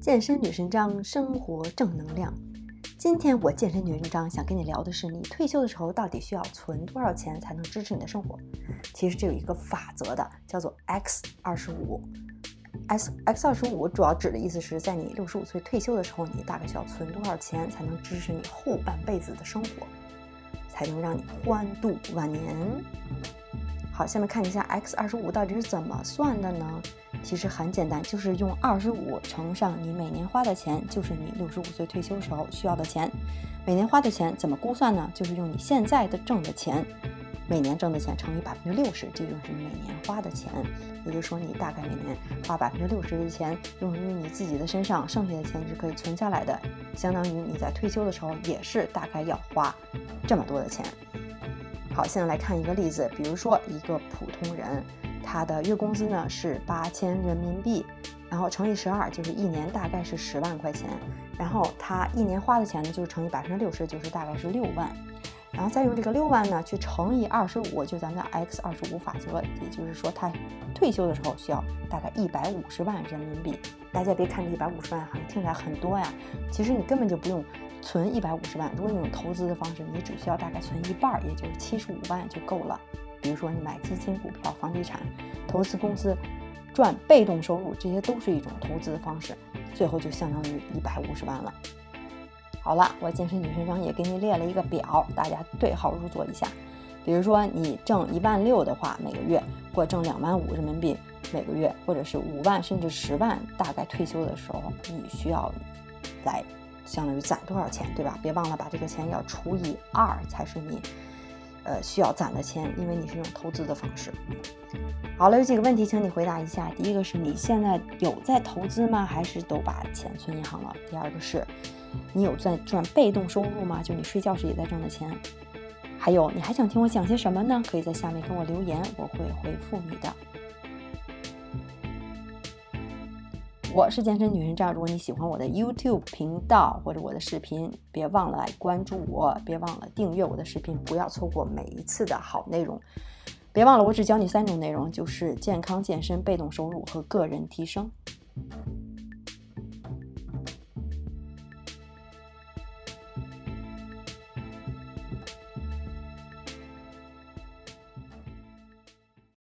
健身女神张，生活正能量。今天我健身女神张想跟你聊的是，你退休的时候到底需要存多少钱才能支持你的生活？其实这有一个法则的，叫做 X 二十五。S X 二十五主要指的意思是在你六十五岁退休的时候，你大概需要存多少钱才能支持你后半辈子的生活，才能让你欢度晚年？好，下面看一下 X 二十五到底是怎么算的呢？其实很简单，就是用二十五乘上你每年花的钱，就是你六十五岁退休时候需要的钱。每年花的钱怎么估算呢？就是用你现在的挣的钱，每年挣的钱乘以百分之六十，这就是每年花的钱。也就是说，你大概每年花百分之六十的钱用于你自己的身上，剩下的钱是可以存下来的，相当于你在退休的时候也是大概要花这么多的钱。好，现在来看一个例子，比如说一个普通人，他的月工资呢是八千人民币，然后乘以十二，就是一年大概是十万块钱，然后他一年花的钱呢就是乘以百分之六十，就是大概是六万，然后再用这个六万呢去乘以二十五，就咱们的 x 二十五法则，也就是说他退休的时候需要大概一百五十万人民币。大家别看这一百五十万好像听起来很多呀，其实你根本就不用。存一百五十万，如果你用投资的方式，你只需要大概存一半，也就是七十五万就够了。比如说你买基金、股票、房地产、投资公司赚被动收入，这些都是一种投资的方式，最后就相当于一百五十万了。好了，我健身女神张也给你列了一个表，大家对号入座一下。比如说你挣一万六的话，每个月或挣两万五人民币每个月，或者是五万甚至十万，大概退休的时候你需要来。相当于攒多少钱，对吧？别忘了把这个钱要除以二，才是你，呃，需要攒的钱，因为你是用投资的方式。好了，有几个问题，请你回答一下。第一个是你现在有在投资吗？还是都把钱存银行了？第二个是，你有在赚被动收入吗？就你睡觉时也在挣的钱。还有，你还想听我讲些什么呢？可以在下面跟我留言，我会回复你的。我是健身女神赵，如果你喜欢我的 YouTube 频道或者我的视频，别忘了来关注我，别忘了订阅我的视频，不要错过每一次的好内容。别忘了，我只教你三种内容，就是健康、健身、被动收入和个人提升。